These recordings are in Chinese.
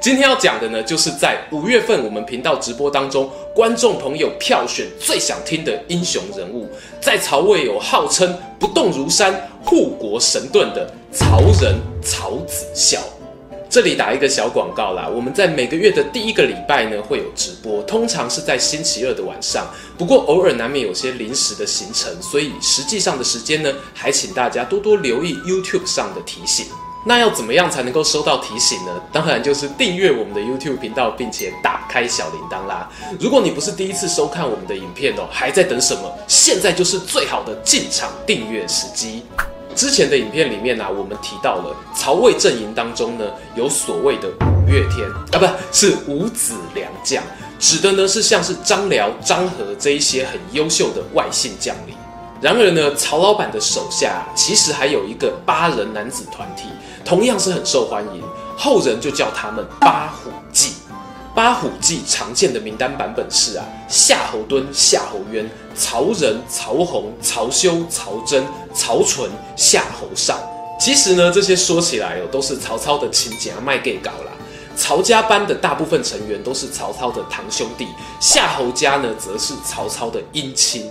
今天要讲的呢，就是在五月份我们频道直播当中，观众朋友票选最想听的英雄人物，在曹魏有号称不动如山、护国神盾的曹仁曹子孝。这里打一个小广告啦，我们在每个月的第一个礼拜呢会有直播，通常是在星期二的晚上，不过偶尔难免有些临时的行程，所以实际上的时间呢，还请大家多多留意 YouTube 上的提醒。那要怎么样才能够收到提醒呢？当然就是订阅我们的 YouTube 频道，并且打开小铃铛啦。如果你不是第一次收看我们的影片哦，还在等什么？现在就是最好的进场订阅时机。之前的影片里面呢、我们提到了曹魏阵营当中呢，有所谓的五月天啊，不是五子良将，指的呢是像是张辽、张郃这一些很优秀的外姓将领。然而呢，曹老板的手下其实还有一个八人男子团体。同样是很受欢迎，后人就叫他们八虎记。八虎记常见的名单版本是啊，夏侯惇、夏侯渊、曹仁、曹洪、曹休、曹真、曹纯、夏侯尚。其实呢，这些说起来哦，都是曹操的亲家卖给搞啦。曹家班的大部分成员都是曹操的堂兄弟，夏侯家呢，则是曹操的姻亲。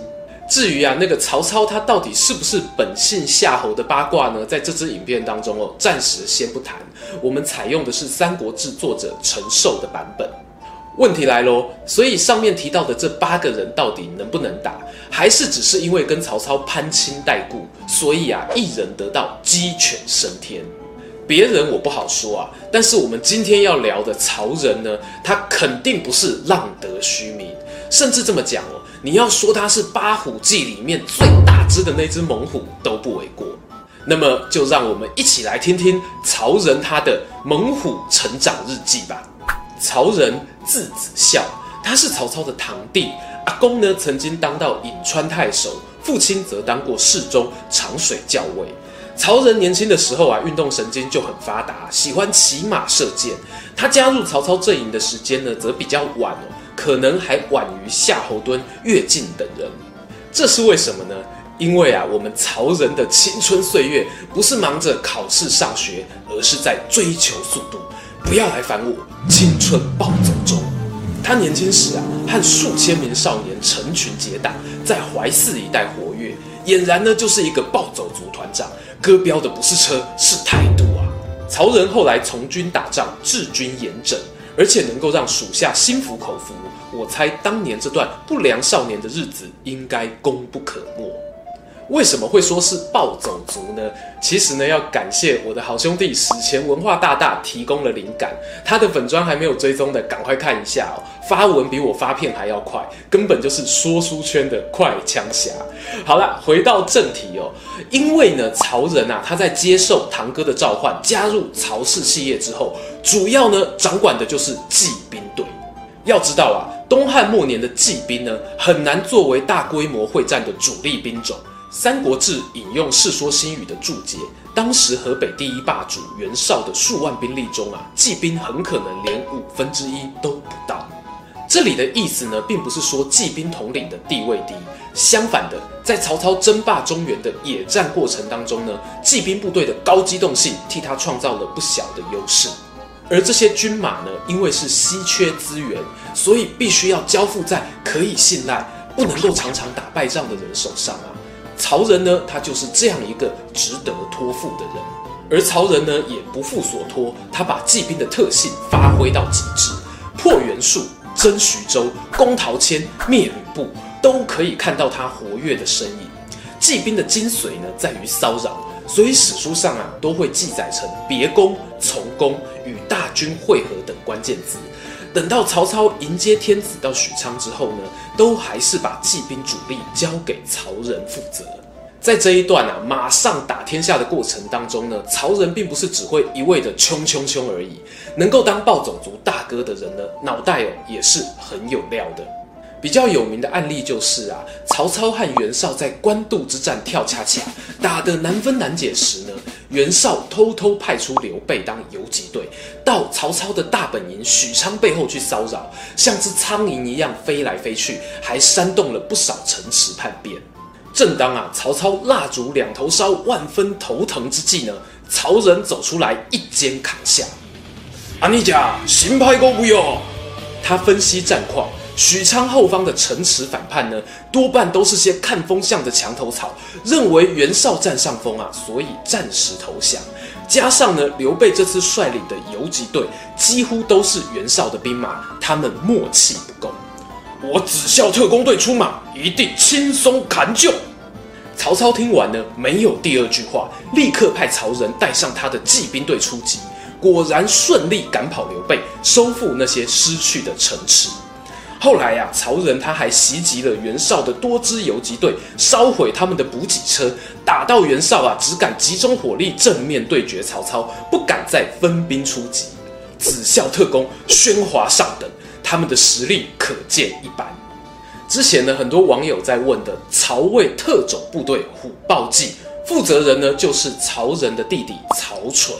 至于啊，那个曹操他到底是不是本姓夏侯的八卦呢？在这支影片当中哦，暂时先不谈。我们采用的是《三国志》作者陈寿的版本。问题来喽，所以上面提到的这八个人到底能不能打？还是只是因为跟曹操攀亲带故，所以啊，一人得道鸡犬升天？别人我不好说啊，但是我们今天要聊的曹仁呢，他肯定不是浪得虚名，甚至这么讲哦。你要说他是八虎骑里面最大只的那只猛虎都不为过，那么就让我们一起来听听曹仁他的猛虎成长日记吧。曹仁字子孝，他是曹操的堂弟，阿公呢曾经当到颍川太守，父亲则当过侍中、长水校尉。曹仁年轻的时候啊，运动神经就很发达，喜欢骑马射箭。他加入曹操阵营的时间呢，则比较晚哦。可能还晚于夏侯惇、乐进等人，这是为什么呢？因为啊，我们曹仁的青春岁月不是忙着考试上学，而是在追求速度。不要来烦我，青春暴走中。他年轻时啊，和数千名少年成群结党，在淮泗一带活跃，俨然呢就是一个暴走族团长。哥标的不是车，是态度啊！曹仁后来从军打仗，治军严整，而且能够让属下心服口服。我猜当年这段不良少年的日子应该功不可没。为什么会说是暴走族呢？其实呢，要感谢我的好兄弟史前文化大大提供了灵感。他的粉砖还没有追踪的，赶快看一下哦。发文比我发片还要快，根本就是说书圈的快枪侠。好了，回到正题哦。因为呢，曹仁啊，他在接受堂哥的召唤，加入曹氏企业之后，主要呢掌管的就是骑兵队。要知道啊。东汉末年的骑兵呢，很难作为大规模会战的主力兵种。《三国志》引用《世说新语》的注解，当时河北第一霸主袁绍的数万兵力中啊，骑兵很可能连五分之一都不到。这里的意思呢，并不是说骑兵统领的地位低，相反的，在曹操争霸中原的野战过程当中呢，骑兵部队的高机动性替他创造了不小的优势。而这些军马呢，因为是稀缺资源，所以必须要交付在可以信赖、不能够常常打败仗的人手上啊。曹仁呢，他就是这样一个值得托付的人。而曹仁呢，也不负所托，他把骑兵的特性发挥到极致，破袁术、征徐州、攻陶谦、灭吕布，都可以看到他活跃的身影。骑兵的精髓呢，在于骚扰。所以史书上啊，都会记载成别攻、从攻、与大军会合等关键词。等到曹操迎接天子到许昌之后呢，都还是把骑兵主力交给曹仁负责。在这一段啊，马上打天下的过程当中呢，曹仁并不是只会一味的冲冲冲而已，能够当暴走族大哥的人呢，脑袋哦也是很有料的。比较有名的案例就是啊，曹操和袁绍在官渡之战跳恰恰，打得难分难解时呢，袁绍偷偷派出刘备当游击队，到曹操的大本营许昌背后去骚扰，像只苍蝇一样飞来飞去，还煽动了不少城池叛变。正当啊曹操蜡烛两头烧，万分头疼之际呢，曹仁走出来一肩扛下。阿尼甲，新派过不哟？他分析战况。许昌后方的城池反叛呢，多半都是些看风向的墙头草，认为袁绍占上风啊，所以暂时投降。加上呢，刘备这次率领的游击队几乎都是袁绍的兵马，他们默契不够。我子孝特工队出马，一定轻松砍就。曹操听完呢，没有第二句话，立刻派曹仁带上他的骑兵队出击，果然顺利赶跑刘备，收复那些失去的城池。后来呀、啊，曹仁他还袭击了袁绍的多支游击队，烧毁他们的补给车，打到袁绍啊，只敢集中火力正面对决曹操，不敢再分兵出击。子孝特攻，喧哗上等，他们的实力可见一斑。之前呢，很多网友在问的曹魏特种部队虎豹骑，负责人呢就是曹仁的弟弟曹纯，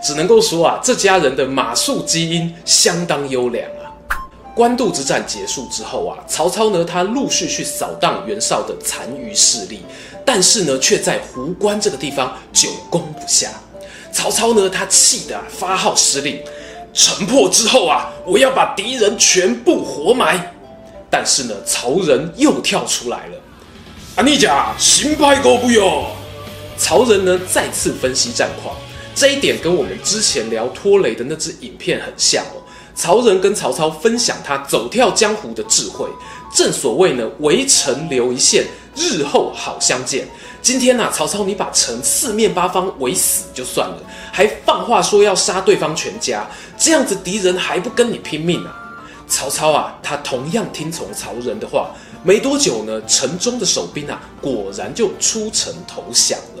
只能够说啊，这家人的马术基因相当优良。官渡之战结束之后啊，曹操呢，他陆续去扫荡袁绍的残余势力，但是呢，却在壶关这个地方久攻不下。曹操呢，他气得啊，发号施令，城破之后啊，我要把敌人全部活埋。但是呢，曹仁又跳出来了，啊，你家新派过不哟？曹仁呢，再次分析战况，这一点跟我们之前聊拖雷的那支影片很像哦。曹仁跟曹操分享他走跳江湖的智慧，正所谓呢，围城留一线，日后好相见。今天呐、啊，曹操你把城四面八方围死就算了，还放话说要杀对方全家，这样子敌人还不跟你拼命啊？曹操啊，他同样听从曹仁的话，没多久呢，城中的守兵啊，果然就出城投降了。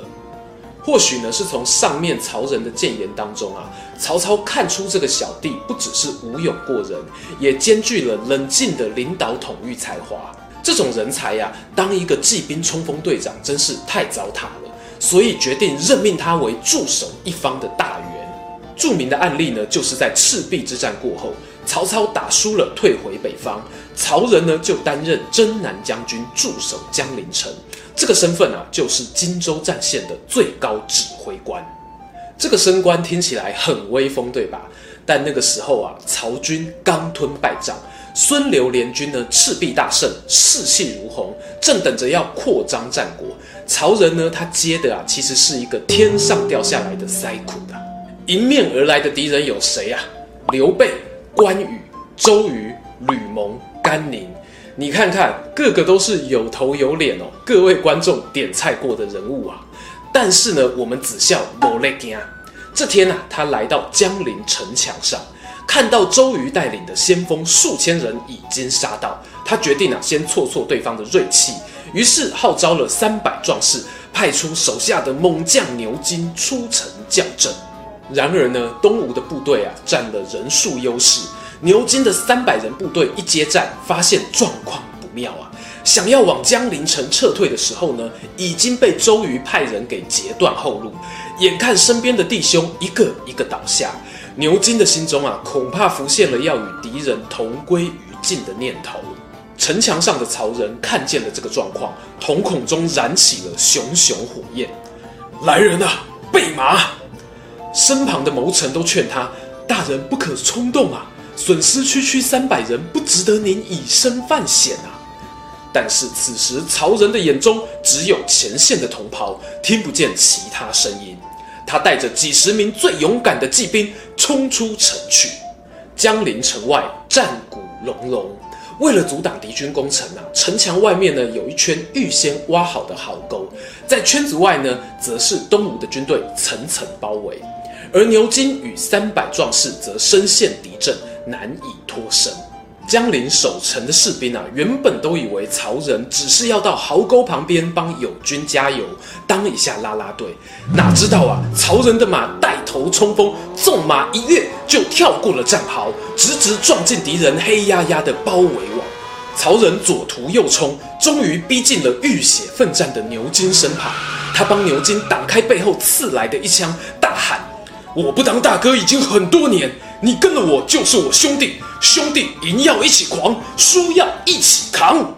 或许呢，是从上面曹仁的谏言当中啊，曹操看出这个小弟不只是武勇过人，也兼具了冷静的领导统御才华。这种人才呀、啊，当一个骑兵冲锋队长真是太糟蹋了，所以决定任命他为驻守一方的大员。著名的案例呢，就是在赤壁之战过后，曹操打输了，退回北方，曹仁呢就担任征南将军，驻守江陵城。这个身份啊，就是荆州战线的最高指挥官。这个升官听起来很威风，对吧？但那个时候啊，曹军刚吞败仗，孙刘联军呢赤壁大胜，士气如虹，正等着要扩张战果。曹仁呢，他接的啊，其实是一个天上掉下来的塞苦的。迎面而来的敌人有谁啊？刘备、关羽、周瑜、吕蒙、甘宁。你看看，个个都是有头有脸哦，各位观众点菜过的人物啊。但是呢，我们子孝没在怕。这天啊，他来到江陵城墙上，看到周瑜带领的先锋数千人已经杀到，他决定啊，先挫挫对方的锐气，于是号召了三百壮士，派出手下的猛将牛金出城校正。然而呢，东吴的部队啊，占了人数优势。牛金的三百人部队一接战，发现状况不妙啊！想要往江陵城撤退的时候呢，已经被周瑜派人给截断后路。眼看身边的弟兄一个一个倒下，牛金的心中啊，恐怕浮现了要与敌人同归于尽的念头。城墙上的曹仁看见了这个状况，瞳孔中燃起了熊熊火焰。来人啊，备马！身旁的谋臣都劝他：大人不可冲动啊！损失区区三百人，不值得您以身犯险啊！但是此时曹仁的眼中只有前线的同袍，听不见其他声音。他带着几十名最勇敢的骑兵冲出城去。江陵城外战鼓隆隆，为了阻挡敌军攻城啊，城墙外面呢有一圈预先挖好的壕沟，在圈子外呢，则是东吴的军队层层包围，而牛金与三百壮士则深陷敌阵。难以脱身。江陵守城的士兵啊，原本都以为曹仁只是要到壕沟旁边帮友军加油，当一下啦啦队，哪知道啊，曹仁的马带头冲锋，纵马一跃就跳过了战壕，直直撞进敌人黑压压的包围网。曹仁左突右冲，终于逼近了浴血奋战的牛金身旁。他帮牛金挡开背后刺来的一枪，大喊：“我不当大哥已经很多年，你跟了我就是我兄弟，兄弟赢要一起狂，输要一起扛。”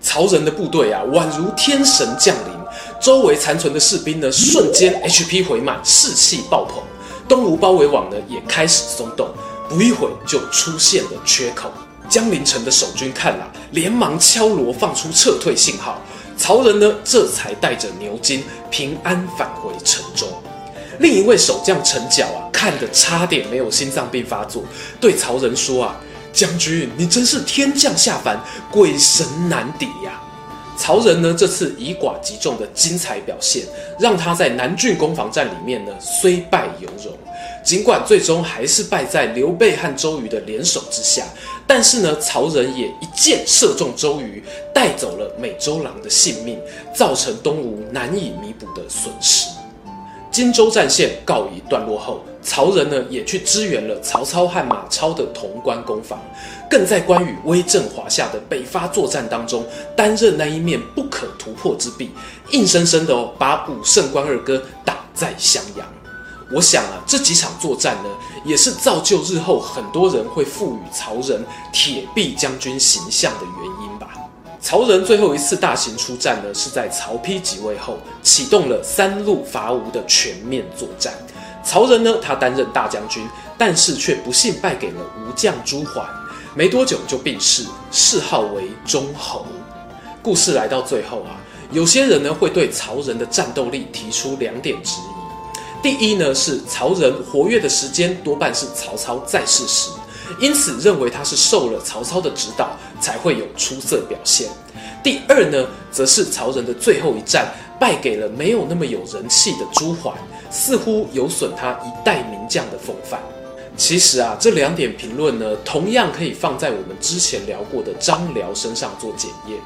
曹仁的部队啊，宛如天神降临，周围残存的士兵呢，瞬间 HP 回满，士气爆棚。东吴包围网呢，也开始松动，不一会就出现了缺口。江陵城的守军看了，连忙敲锣放出撤退信号。曹仁呢，这才带着牛金平安返回城中。另一位守将陈角啊，看得差点没有心脏病发作，对曹仁说啊：“将军，你真是天降下凡，鬼神难敌呀！”曹仁呢，这次以寡击众的精彩表现，让他在南郡攻防战里面呢，虽败犹荣。尽管最终还是败在刘备和周瑜的联手之下，但是呢，曹仁也一箭射中周瑜，带走了美周郎的性命，造成东吴难以弥补的损失。荆州战线告一段落后，曹仁呢也去支援了曹操和马超的潼关攻防，更在关羽威震华夏的北伐作战当中，担任那一面不可突破之壁，硬生生的哦把武圣关二哥挡在襄阳。我想啊，这几场作战呢，也是造就日后很多人会赋予曹仁铁壁将军形象的原因吧。曹仁最后一次大型出战呢，是在曹丕即位后，启动了三路伐吴的全面作战。曹仁呢，他担任大将军，但是却不幸败给了吴将朱桓，没多久就病逝，谥号为忠侯。故事来到最后啊，有些人呢会对曹仁的战斗力提出两点质疑。第一呢，是曹仁活跃的时间多半是曹操在世时。因此认为他是受了曹操的指导才会有出色表现。第二呢，则是曹仁的最后一战败给了没有那么有人气的朱桓，似乎有损他一代名将的风范。其实啊，这两点评论呢，同样可以放在我们之前聊过的张辽身上做检验。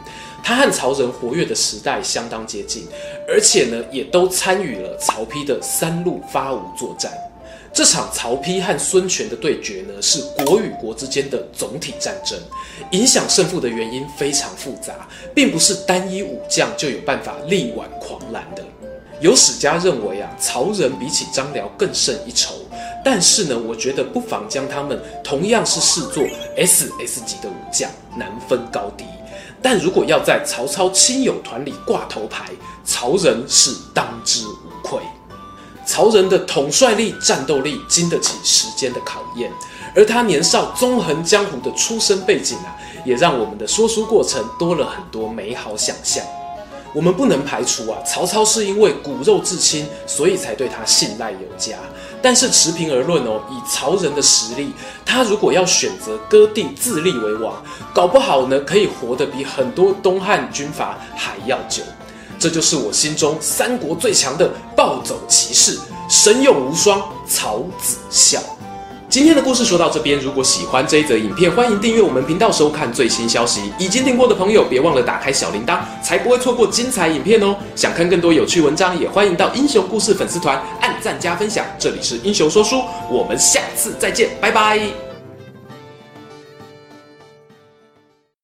他和曹仁活跃的时代相当接近，而且呢，也都参与了曹丕的三路伐吴作战。这场曹丕和孙权的对决呢，是国与国之间的总体战争，影响胜负的原因非常复杂，并不是单一武将就有办法力挽狂澜的。有史家认为啊，曹仁比起张辽更胜一筹，但是呢，我觉得不妨将他们同样是视作 SS 级的武将，难分高低。但如果要在曹操亲友团里挂头牌，曹仁是当之无愧。曹仁的统帅力、战斗力经得起时间的考验，而他年少纵横江湖的出身背景啊，也让我们的说书过程多了很多美好想象。我们不能排除啊，曹操是因为骨肉至亲，所以才对他信赖有加。但是持平而论哦，以曹仁的实力，他如果要选择割地自立为王，搞不好呢，可以活得比很多东汉军阀还要久。这就是我心中三国最强的暴走骑士，神勇无双曹子孝。今天的故事说到这边，如果喜欢这一则影片，欢迎订阅我们频道收看最新消息。已经订过的朋友，别忘了打开小铃铛，才不会错过精彩影片哦。想看更多有趣文章，也欢迎到英雄故事粉丝团按赞加分享。这里是英雄说书，我们下次再见，拜拜。